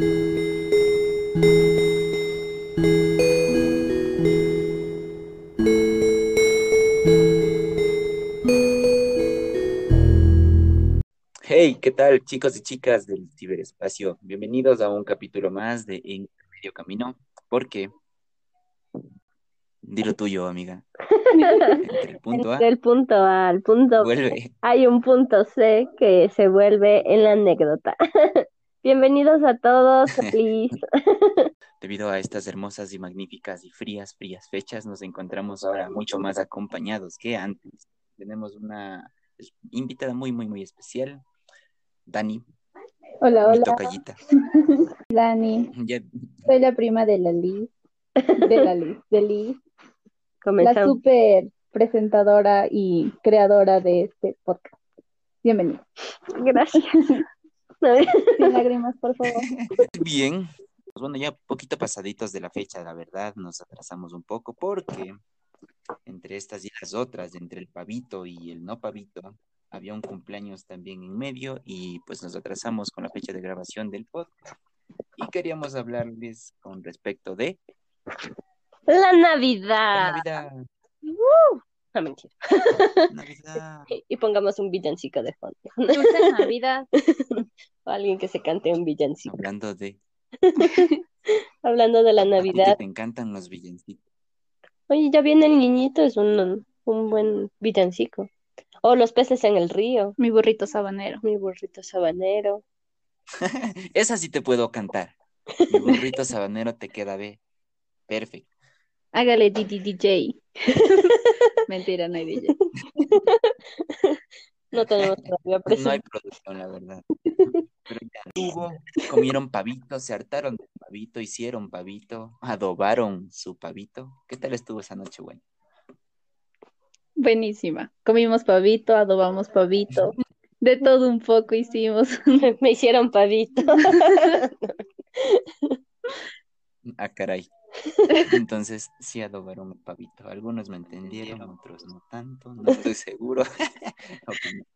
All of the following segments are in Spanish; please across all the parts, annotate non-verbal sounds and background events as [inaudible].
Hey, ¿qué tal chicos y chicas del ciberespacio? Bienvenidos a un capítulo más de En Medio Camino, porque, dilo tuyo, amiga, entre el punto A, Del punto A al punto vuelve. hay un punto C que se vuelve en la anécdota. Bienvenidos a todos, [laughs] feliz. [laughs] Debido a estas hermosas y magníficas y frías, frías fechas, nos encontramos ahora mucho más acompañados que antes. Tenemos una invitada muy, muy, muy especial, Dani, Hola, mi hola, tocallita. [laughs] Dani. Ya- Soy la prima de la Liz. De la Liz, de Liz. La super presentadora y creadora de este podcast. Bienvenida. Gracias. Sin lágrimas, por favor. [laughs] Bien, pues bueno, ya poquito pasaditos de la fecha, la verdad, nos atrasamos un poco porque entre estas y las otras, entre el pavito y el no pavito, había un cumpleaños también en medio y pues nos atrasamos con la fecha de grabación del podcast. Y queríamos hablarles con respecto de La la Navidad. Navidad. No, mentira. Navidad. [laughs] Y pongamos un villancico de fondo. Dulce Navidad. [laughs] O alguien que se cante un villancico. Hablando de [laughs] Hablando de la Navidad. te encantan los villancicos. Oye, ya viene el niñito, es un, un buen villancico. O los peces en el río. Mi burrito sabanero. Mi burrito sabanero. [laughs] Esa sí te puedo cantar. Mi burrito [laughs] sabanero te queda B. Perfecto. Hágale Didi DJ. Mentira, no hay DJ. No tenemos todavía No hay producción, la verdad. Hubo, comieron pavito, se hartaron del pavito, hicieron pavito, adobaron su pavito. ¿Qué tal estuvo esa noche, güey? Buenísima. Comimos pavito, adobamos pavito. De todo un poco hicimos. [laughs] Me hicieron pavito. Ah, caray. Entonces, sí adobaron el pavito. Algunos me entendieron, otros no tanto, no estoy seguro. [laughs]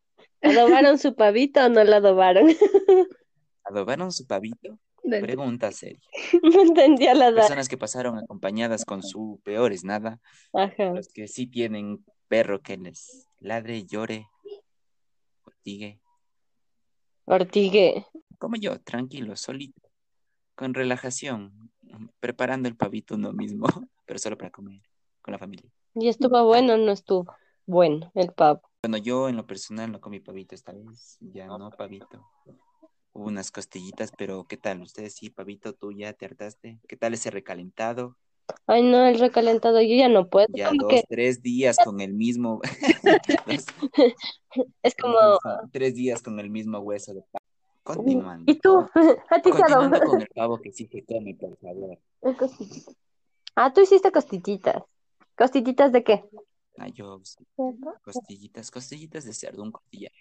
¿Adobaron su pavito o no lo adobaron? ¿Adobaron su pavito? Pregunta seria. [laughs] No entendía la edad. Personas que pasaron acompañadas con su peor es nada, Ajá. los que sí tienen perro que les ladre, llore, hostigue, Ortigue. como yo, tranquilo, solito, con relajación, preparando el pavito uno mismo, [laughs] pero solo para comer con la familia. ¿Y estuvo bueno o no estuvo? Bueno, el pavo. Bueno, yo en lo personal no comí pavito esta vez, ya no pavito. Hubo unas costillitas, pero ¿qué tal? ¿Ustedes sí, pavito, tú ya te hartaste? ¿Qué tal ese recalentado? Ay, no, el recalentado, yo ya no puedo. Ya dos, que tres días con el mismo, [laughs] [laughs] es como. tres días con el mismo hueso de pavo. Continuando. ¿Y tú? [laughs] ¿A ti Continuando con el pavo que sí se come, por favor. Ah, tú hiciste costillitas. ¿Costillitas de qué? Ah, yo, costillitas, costillitas de cerdo, un costillar.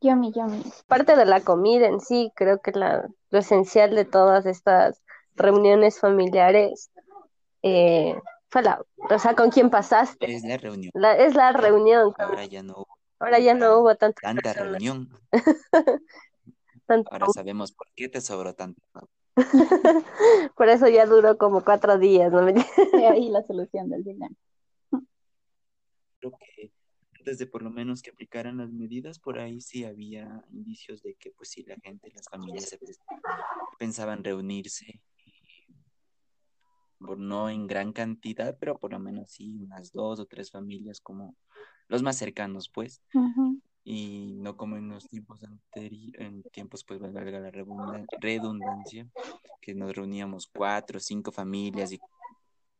Yummy, yummy. Parte de la comida en sí, creo que la, lo esencial de todas estas reuniones familiares eh, fue la, o sea, con quién pasaste. Es la reunión. La, es la reunión. Ahora ya no hubo Ahora ya no hubo tanta personas, reunión. [laughs] Ahora sabemos por qué te sobró tanto. [laughs] Por eso ya duró como cuatro días, ¿no? Y ahí la solución del dilema. Creo que antes de por lo menos que aplicaran las medidas, por ahí sí había indicios de que pues sí la gente, las familias veces pensaban reunirse, por no en gran cantidad, pero por lo menos sí unas dos o tres familias como los más cercanos, pues, Ujú. y no como en los tiempos anteriores, en tiempos, pues, valga la redundan- redundancia, que nos reuníamos cuatro o cinco familias y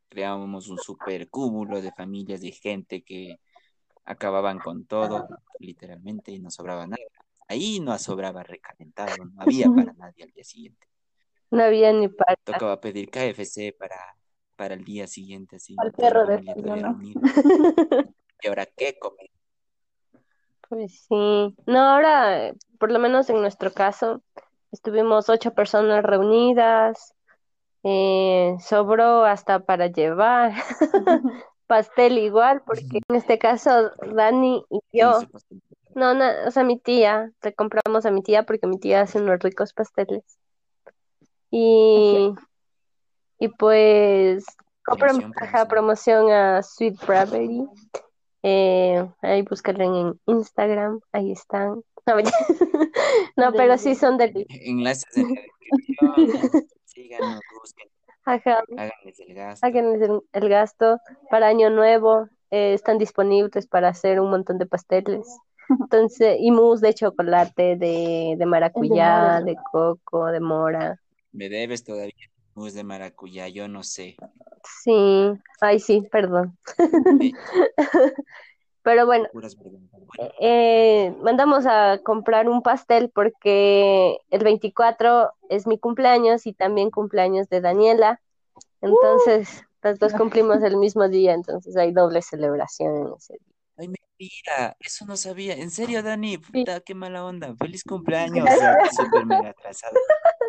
creábamos un super cúmulo de familias de gente que acababan con todo, literalmente, y no sobraba nada. Ahí no sobraba recalentado, no había [laughs] para nadie al día siguiente. No había ni para. Tocaba pedir KFC para, para el día siguiente, así. Al perro de. [laughs] ¿Y ahora qué comer? Pues sí. No, ahora, por lo menos en nuestro caso, estuvimos ocho personas reunidas. eh, sobró hasta para llevar. [laughs] Pastel igual, porque en este caso Dani y yo, no, no, o sea, mi tía, le compramos a mi tía porque mi tía hace unos ricos pasteles. Y, y pues compra- Promoción, ajá, promoción. a Sweet Bravery. Eh, ahí búscalo en Instagram, ahí están. No, [laughs] pero sí son del, Enlaces en la descripción. [laughs] Síganos, busquen, ajá, háganles el gasto. háganles el, el gasto para Año Nuevo. eh, están disponibles para hacer un montón de pasteles. Entonces, y mousse de chocolate, de, de maracuyá, mora. de coco, de mora. Me debes todavía mousse de maracuyá, yo no sé. Sí, ay, sí, perdón. Eh, [laughs] Pero bueno. Bueno, eh, mandamos a comprar un pastel porque el 24 es mi cumpleaños y también cumpleaños de Daniela. Entonces, las dos cumplimos el mismo día, entonces hay doble celebración en ese día. Ay, mentira, eso no sabía. En serio, Dani, Sí. puta, qué mala onda. Feliz cumpleaños. [laughs] Súper mega atrasado.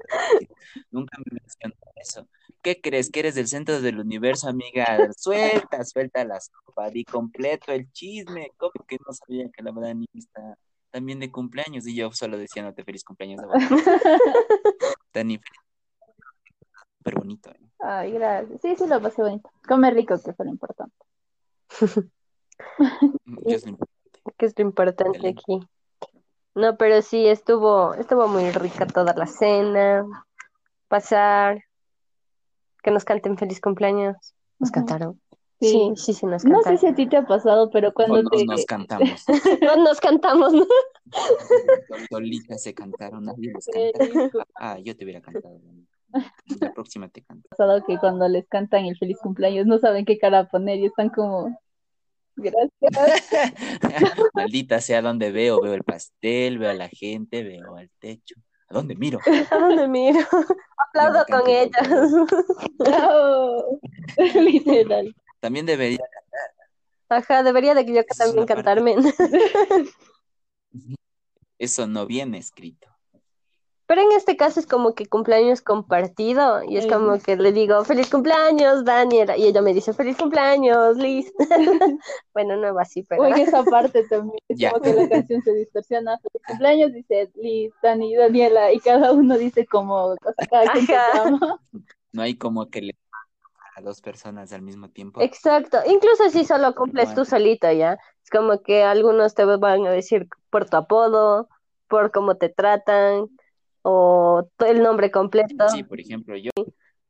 [laughs] Nunca me mencionó eso. ¿Qué crees? ¿Que eres del centro del universo, amiga? Suelta, suelta las copas, di completo el chisme. ¿Cómo que no sabía que la Dani está también de cumpleaños? Y yo solo diciéndote feliz cumpleaños. Dani, Dani, [laughs] súper bonito. ¿eh? Ay, gracias. Sí, sí, lo pasé bonito. Come rico, que fue lo importante. Soy- [laughs] que es lo importante Excelente. aquí. No, pero sí, estuvo, estuvo muy rica toda la cena, pasar, que nos canten feliz cumpleaños. ¿Nos cantaron? Sí. Sí, sí, sí, nos No sé cantaron. si a ti te ha pasado, pero cuando nos, te... nos cantamos. [laughs] No nos cantamos, ¿no? Solitas se cantaron, nadie les Eh, canta. Ah, yo te hubiera cantado. La [laughs] próxima te canto. pasado que cuando les cantan el feliz cumpleaños no saben qué cara poner y están como, gracias. [laughs] Maldita sea donde veo, veo el pastel, veo a la gente, veo al techo. ¿A dónde miro? ¿A dónde miro? Aplaudo con ellas. Bravo. [laughs] Literal. También debería, Ajá, debería de que yo también cantarme. [laughs] eso no viene escrito. Pero en este caso es como que cumpleaños compartido y es como que le digo feliz cumpleaños, Daniela, y ella me dice feliz cumpleaños, Liz. [laughs] Bueno, no va así, pero O en esa parte también, [laughs] es como que la canción se distorsiona. Feliz cumpleaños dice Liz, Dani, Daniela, y cada uno dice como, cada quien. No hay como que le a dos personas al mismo tiempo. Exacto, incluso si solo cumples tú solito, ¿ya? Es como que algunos te van a decir por tu apodo, por cómo te tratan, o el nombre completo. Sí, por ejemplo, yo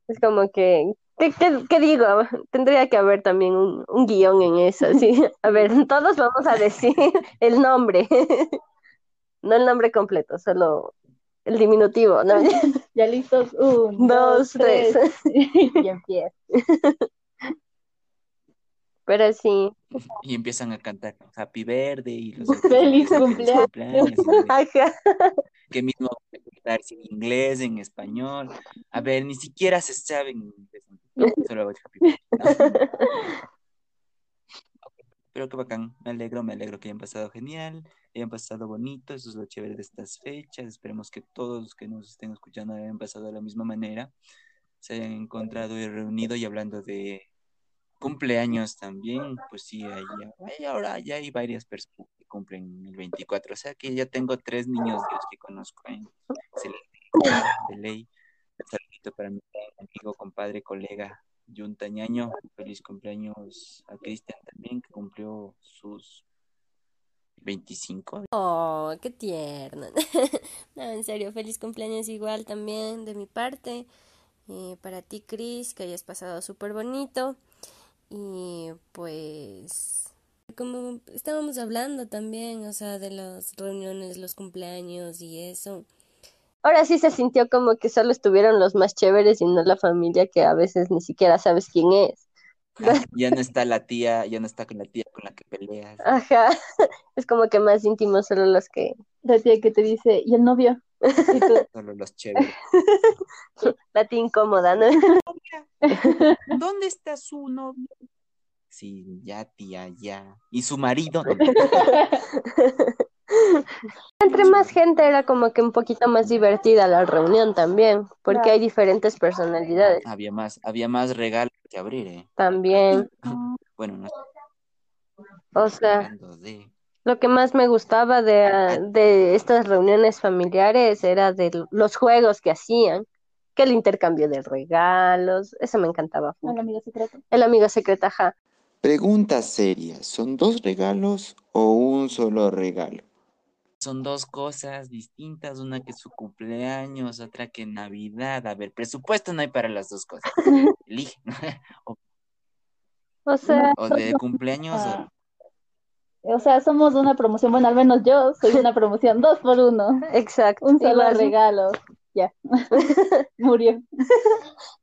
Es como que, ¿qué, qué- qué digo? Tendría que haber también un, un guion en eso, sí. [laughs] A ver, todos vamos a decir [laughs] el nombre, [laughs] no el nombre completo, solo el diminutivo, ¿no? Ya listos, un, Dos, dos, tres, tres. y empieza. Pero sí, y empiezan a cantar Happy Birthday y los Feliz cumpleaños. cumpleaños, ajá. [laughs] que mismo cantar en inglés, en español. A ver, ni siquiera se sabe en inglés. [laughs] Solo hago Happy Birthday. [laughs] Pero qué bacán, me alegro, me alegro que hayan pasado genial, hayan pasado bonito, eso es lo chévere de estas fechas, esperemos que todos los que nos estén escuchando hayan pasado de la misma manera, se hayan encontrado y reunido y hablando de cumpleaños también, pues sí, ahí, ahí ahora ya hay varias personas que cumplen el 24, o sea que ya tengo tres niños de los que conozco, ¿eh? De ley, un saludito para mi amigo, compadre, colega, Junta Ñaño, feliz cumpleaños a Cristian también, que cumplió sus 25. Oh, qué tierno. [laughs] No, en serio, feliz cumpleaños igual también de mi parte. Eh, para ti, Cris, que hayas pasado súper bonito. Y pues, como estábamos hablando también, o sea, de las reuniones, los cumpleaños y eso. Ahora sí se sintió como que solo estuvieron los más chéveres y no la familia que a veces ni siquiera sabes quién es. Ya no está la tía, ya no está con la tía con la que peleas. Ajá, [laughs] es como que más íntimos solo los que... La tía que te dice, ¿y el novio? Y tú, Solo los chéveres. [laughs] La tía incómoda, ¿no? ¿Dónde está su novio? Sí, ya, tía, ya. ¿Y su marido? [laughs] Entre más gente era como que un poquito más divertida la reunión también, porque Claro. hay diferentes personalidades Había más, había más regalos que abrir, ¿eh? también. Bueno, no O sea, de... lo que más me gustaba de, de estas reuniones familiares era de los juegos que hacían. que el intercambio de regalos, eso me encantaba. Al amigo secreto. El amigo secreto, ajá. Pregunta seria, ¿son dos regalos o un solo regalo? Son dos cosas distintas, una que es su cumpleaños, otra que Navidad. A ver, presupuesto no hay para las dos cosas. [laughs] Elige. [laughs] o, O sea, o de cumpleaños Ah. o O sea, somos una promoción, bueno, al menos yo soy una [laughs] promoción dos por uno. exacto. Un solo igual. regalo. Ya. [laughs] Murió.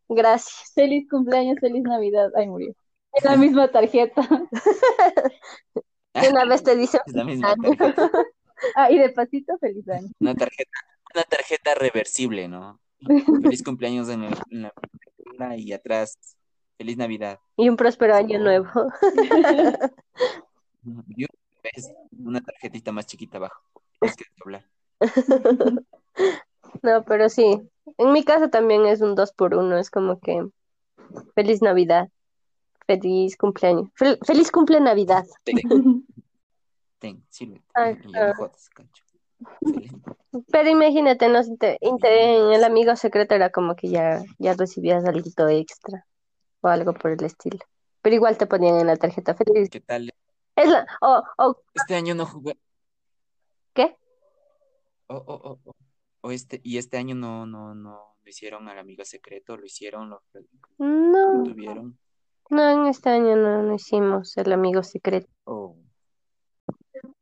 Gracias. Feliz cumpleaños, feliz Navidad. Ay, murió. En la misma tarjeta. [laughs] Una vez te dice es la misma tarjeta. Ah, y de pasito, feliz año. Una tarjeta, una tarjeta reversible, ¿no? Feliz cumpleaños en, el- en la película y atrás, feliz Navidad. y un próspero año nuevo. Una tarjetita más chiquita abajo. Es que doblar. [laughs] No, pero sí. En mi casa también es un dos por uno. Es como que feliz Navidad. Feliz cumpleaños. Fel- feliz cumple Navidad. Ten, [laughs] ten. Ay, ya no jodas. Feliz. Pero imagínate, ¿no? Si te- inte- en el amigo secreto era como que ya, ya recibías algo extra o algo por el estilo. Pero igual te ponían en la tarjeta feliz. ¿Qué tal? Es la, Este año no jugué. ¿qué? Oh, oh, oh, oh. O este, y este año no, no, no lo hicieron al amigo secreto, lo hicieron, lo, lo No, tuvieron. no, en este año no, no hicimos el amigo secreto. Oh.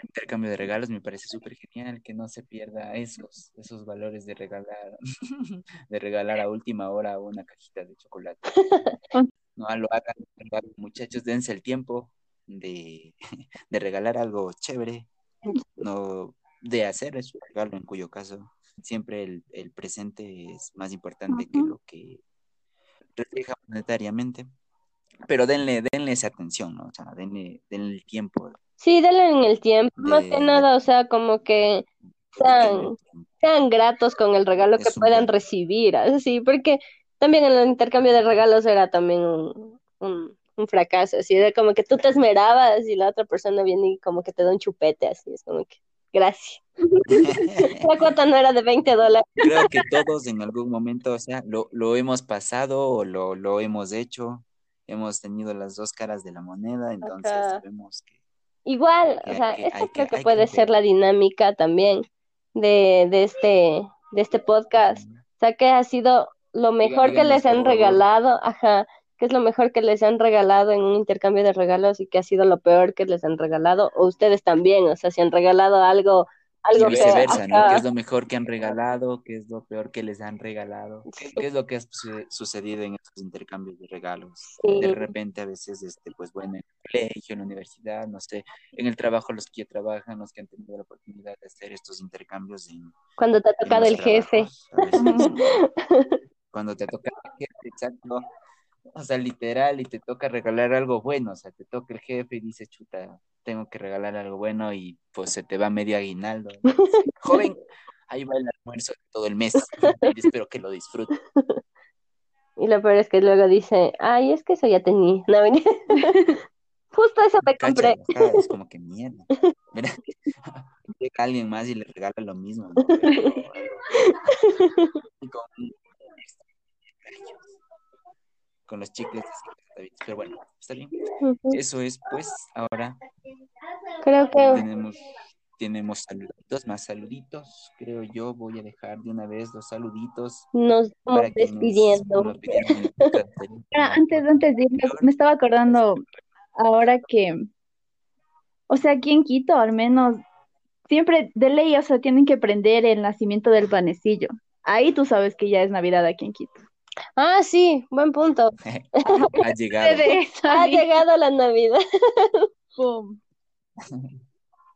Intercambio de regalos me parece súper genial, que no se pierda esos, esos valores de regalar, [laughs] de regalar a última hora una cajita de chocolate. [laughs] No lo lo hagan, muchachos, dense el tiempo de, [laughs] de regalar algo chévere, no de hacer su regalo, en cuyo caso siempre el, el presente es más importante que lo que refleja monetariamente. Pero denle, denle esa atención, ¿no? O sea, denle, denle el tiempo. Sí, dale en el tiempo, más que nada, o sea, como que sean, sean gratos con el regalo que Es puedan recibir, así, porque también el intercambio de regalos era también un, un, un fracaso, así, de como que tú te esmerabas y la otra persona viene y como que te da un chupete, así, es como que, gracias. [laughs] La cuota no era de 20 dólares. Creo que todos en algún momento, o sea, lo, lo hemos pasado o lo, lo hemos hecho, hemos tenido las dos caras de la moneda, entonces Ajá. sabemos que Igual, o sea, que que- creo que que puede ser la dinámica también de, de este, de este podcast. O sea, que ha sido lo mejor que les han regalado, ajá, que es lo mejor que les han regalado en un intercambio de regalos y que ha sido lo peor que les han regalado, o ustedes también, o sea, si han regalado algo, y algo feo, viceversa, ¿no? ¿Qué es lo mejor que han regalado? ¿Qué es lo peor que les han regalado? ¿Qué, qué es lo que ha su- sucedido en estos intercambios de regalos? Sí. De repente a veces, este, pues bueno, en el colegio, en la universidad, no sé, en el trabajo, los que ya trabajan, los que han tenido la oportunidad de hacer estos intercambios en, Cuando te ha tocado el jefe. trabajos, a veces, [laughs] cuando te toca el jefe, exacto. O sea, literal, y te toca regalar algo bueno, o sea, te toca el jefe y dice, chuta, tengo que regalar algo bueno y pues se te va medio aguinaldo. [laughs] Joven, ahí va el almuerzo de todo el mes [laughs] y espero que lo disfrute. [laughs] Y lo peor es que luego dice, ay, es que eso ya tenía. No. Justo eso me compré. es como que mierda. Mira, llega alguien más y le regala lo mismo. y con, con los chicles de 50 bits. Pero bueno, está bien. Eso es, pues, ahora Creo que tenemos, tenemos saluditos, más saluditos. Creo yo voy a dejar de una vez los saluditos nos vamos despidiendo. nos. [laughs] Ah, antes, antes de irnos, me estaba acordando ahora que, o sea, aquí en Quito al menos, siempre de ley, o sea, tienen que prender el nacimiento del panecillo. Ahí tú sabes que ya es Navidad aquí en Quito. Ah, sí, buen punto. [laughs] Ha llegado. [laughs] Ha llegado la Navidad. pum. [laughs]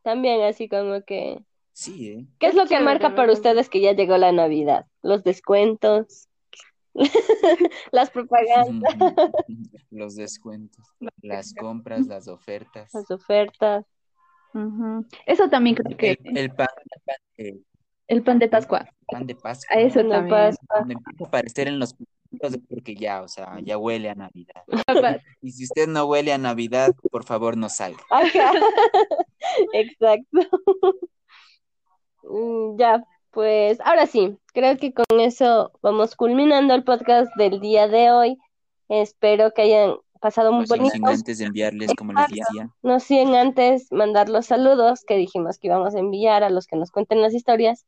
También así como que... Sí, ¿eh? ¿Qué es lo que Chévere, marca para ustedes que ya llegó la Navidad? Los descuentos, las propagandas, Los descuentos, las compras, las ofertas, las ofertas. Eso también creo que el, el pan, el pan, el pan de Pascua, pan de Pascua. a eso también. Pascua. Cuando empieza a aparecer en los porque ya, o sea, ya huele a Navidad. [laughs] Y si usted no huele a Navidad, por favor no salga. Ajá. [laughs] [laughs] Exacto. Mm, Ya, Pues ahora sí, creo que con eso vamos culminando el podcast del día de hoy. Espero que hayan pasado muy No sin- bonito. sin antes de enviarles, como les decía, No sin antes mandar los saludos que dijimos que íbamos a enviar a los que nos cuenten las historias.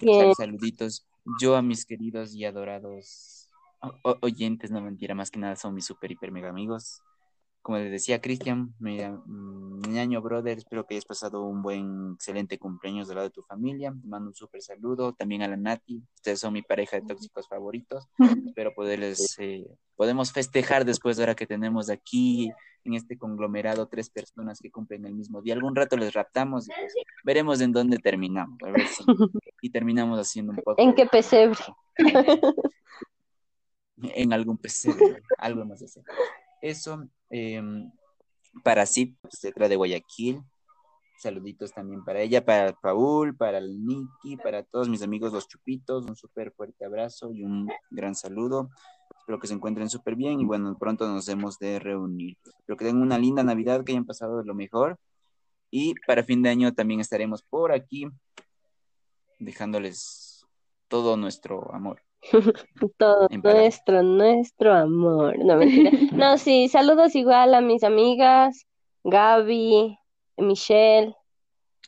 Bien. sal- saluditos. Yo a mis queridos y adorados oyentes, no mentira, más que nada son mis super, hiper, mega amigos. Como les decía Cristian, mm, ñaño brother, espero que hayas pasado un buen, excelente cumpleaños del lado de tu familia. Te mando un súper saludo. También a la Nati, ustedes son mi pareja de tóxicos favoritos. [laughs] Espero poderles, eh, podemos festejar después de ahora que tenemos aquí en este conglomerado tres personas que cumplen el mismo día. Algún rato les raptamos y pues veremos en dónde terminamos. A ver si [laughs] y terminamos haciendo un poco ¿En qué pesebre? [laughs] en algún PC, algo más de. Eso, eh, para Sid, obstetra de Guayaquil. Saluditos también para ella, para Paul, para el Nicky, para todos mis amigos los Chupitos. Un súper fuerte abrazo y un gran saludo. Espero que se encuentren súper bien y bueno, pronto nos hemos de reunir. Espero que tengan una linda Navidad, que hayan pasado de lo mejor. Y para fin de año también estaremos por aquí dejándoles todo nuestro amor. [laughs] Todo nuestro, nuestro amor. No, mentira. No, [laughs] sí, saludos igual a mis amigas, Gaby, Michelle,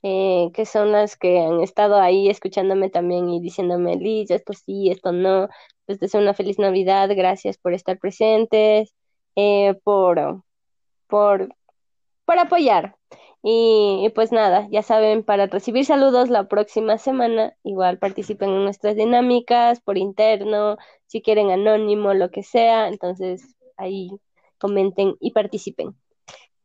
eh, que son las que han estado ahí escuchándome también y diciéndome, Liz, esto sí, esto no. Les deseo una feliz Navidad, gracias por estar presentes, eh, por, por, por apoyar. Y, y pues nada, ya saben, para recibir saludos la próxima semana, igual participen en nuestras dinámicas por interno, si quieren anónimo, lo que sea, entonces ahí comenten y participen.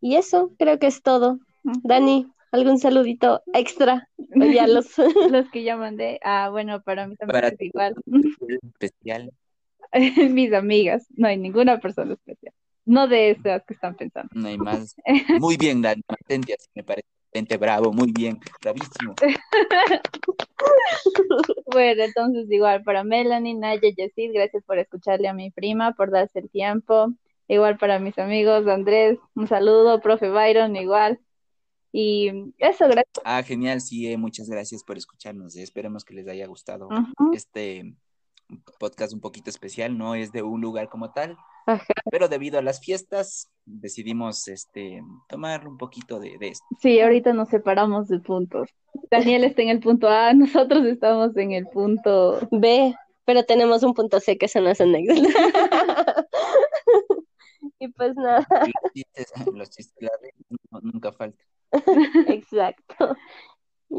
Y eso creo que es todo. Dani, ¿algún saludito extra? O ya [laughs] los... [laughs] Los que ya mandé. Ah, bueno, para mí también Para es igual. especial. [laughs] Mis amigas. No hay ninguna persona especial. No de esas que están pensando. No hay más. [laughs] Muy bien, Dani. Mantente así, me parece. Mantente bravo, muy bien. Bravísimo. [laughs] Bueno, entonces igual para Melanie, Naya, Yesid, gracias por escucharle a mi prima, por darse el tiempo. Igual para mis amigos, Andrés, un saludo, profe Byron, igual. Y eso, gracias. Ah, genial. Sí, eh, muchas gracias por escucharnos. eh. Esperemos que les haya gustado este podcast un poquito especial. No es de un lugar como tal, Ajá. pero debido a las fiestas decidimos este tomar un poquito de, de esto. Sí, ahorita nos separamos de puntos. Daniel está en el punto A, nosotros estamos en el punto B, pero tenemos un punto C que son las anécdotas. [laughs] Y pues nada, Los chistes, los chistes la red, no- nunca falta. [laughs]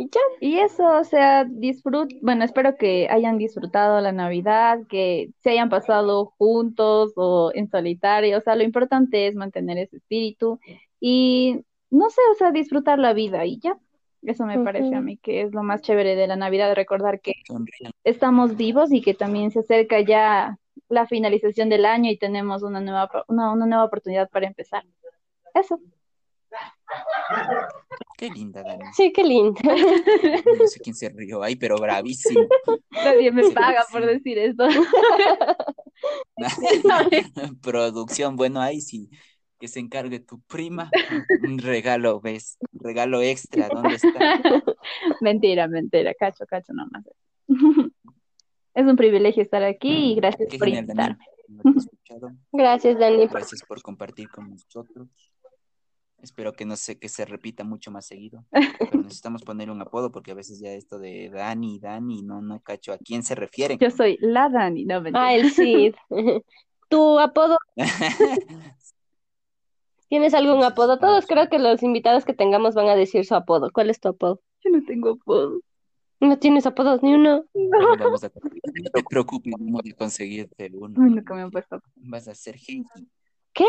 Y ya, Y eso, o sea, disfrut, bueno, espero que hayan disfrutado la Navidad, que se hayan pasado juntos o en solitario, o sea, lo importante es mantener ese espíritu y, no sé, o sea, disfrutar la vida y ya. Eso me parece a mí que es lo más chévere de la Navidad, recordar que estamos vivos y que también se acerca ya la finalización del año y tenemos una nueva, una, una nueva oportunidad para empezar. Eso. Qué linda, Dani. sí, qué lindo. No sé quién se rió ahí, pero bravísimo. Nadie me paga por decir esto. [laughs] Producción, bueno, ahí sí, que se encargue tu prima. Un regalo, ¿ves? Un regalo extra, ¿dónde está? [laughs] Mentira, mentira, cacho, cacho nomás. [laughs] Es un privilegio estar aquí y gracias Qué por genial, Daniel. invitarme. escuchado. Gracias, Dani. Gracias por compartir con nosotros. Espero que no sé que se repita mucho más seguido. Pero [laughs] necesitamos poner un apodo porque a veces ya esto de Dani, Dani, no, no cacho a quién se refieren. Yo soy la Dani, no mentira. Ah, el Cid. [laughs] ¿Tu apodo? [laughs] ¿Tienes algún apodo? Todos creo que los invitados que tengamos van a decir su apodo. ¿Cuál es tu apodo? Yo no tengo apodo. ¿No tienes apodos ni uno? Bueno, vamos a- no te preocupes, vamos a conseguirte uno. Ay, nunca me han puesto. Vas a hacer jengibre. ¿Qué?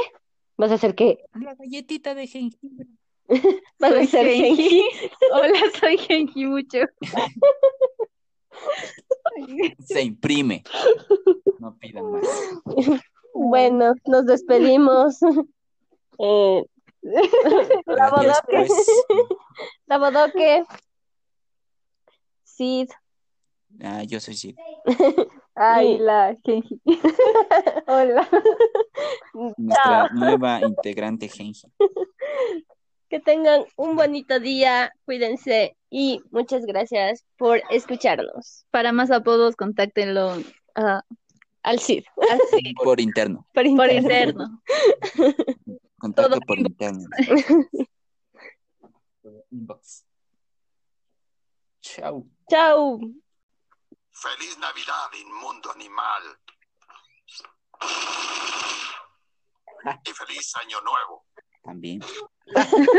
¿Vas a hacer qué? La galletita de jengibre. [laughs] ¿Vas a hacer Genji. Genji? [laughs] Hola, soy Genji mucho. [laughs] Se imprime. No pidan más. Bueno, nos despedimos. Eh, la bodoque. pues. La bodoque. Cid. Ah, yo soy Sid. Ay, Y- la Genji. [laughs] Hola. Nuestra nueva integrante Genji. [laughs] Que tengan un bonito día, cuídense y muchas gracias por escucharnos. Para más apodos, contáctenlo Ah, al CID. [laughs] Por interno. Por por interno. interno. Contacto Todo por interno. Inbox. Chao. Chao. Feliz Navidad, inmundo animal. Y feliz año nuevo. También. [laughs]